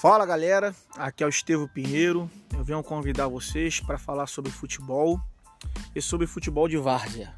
Fala galera, aqui é o Estevo Pinheiro. Eu venho convidar vocês para falar sobre futebol e sobre futebol de várzea.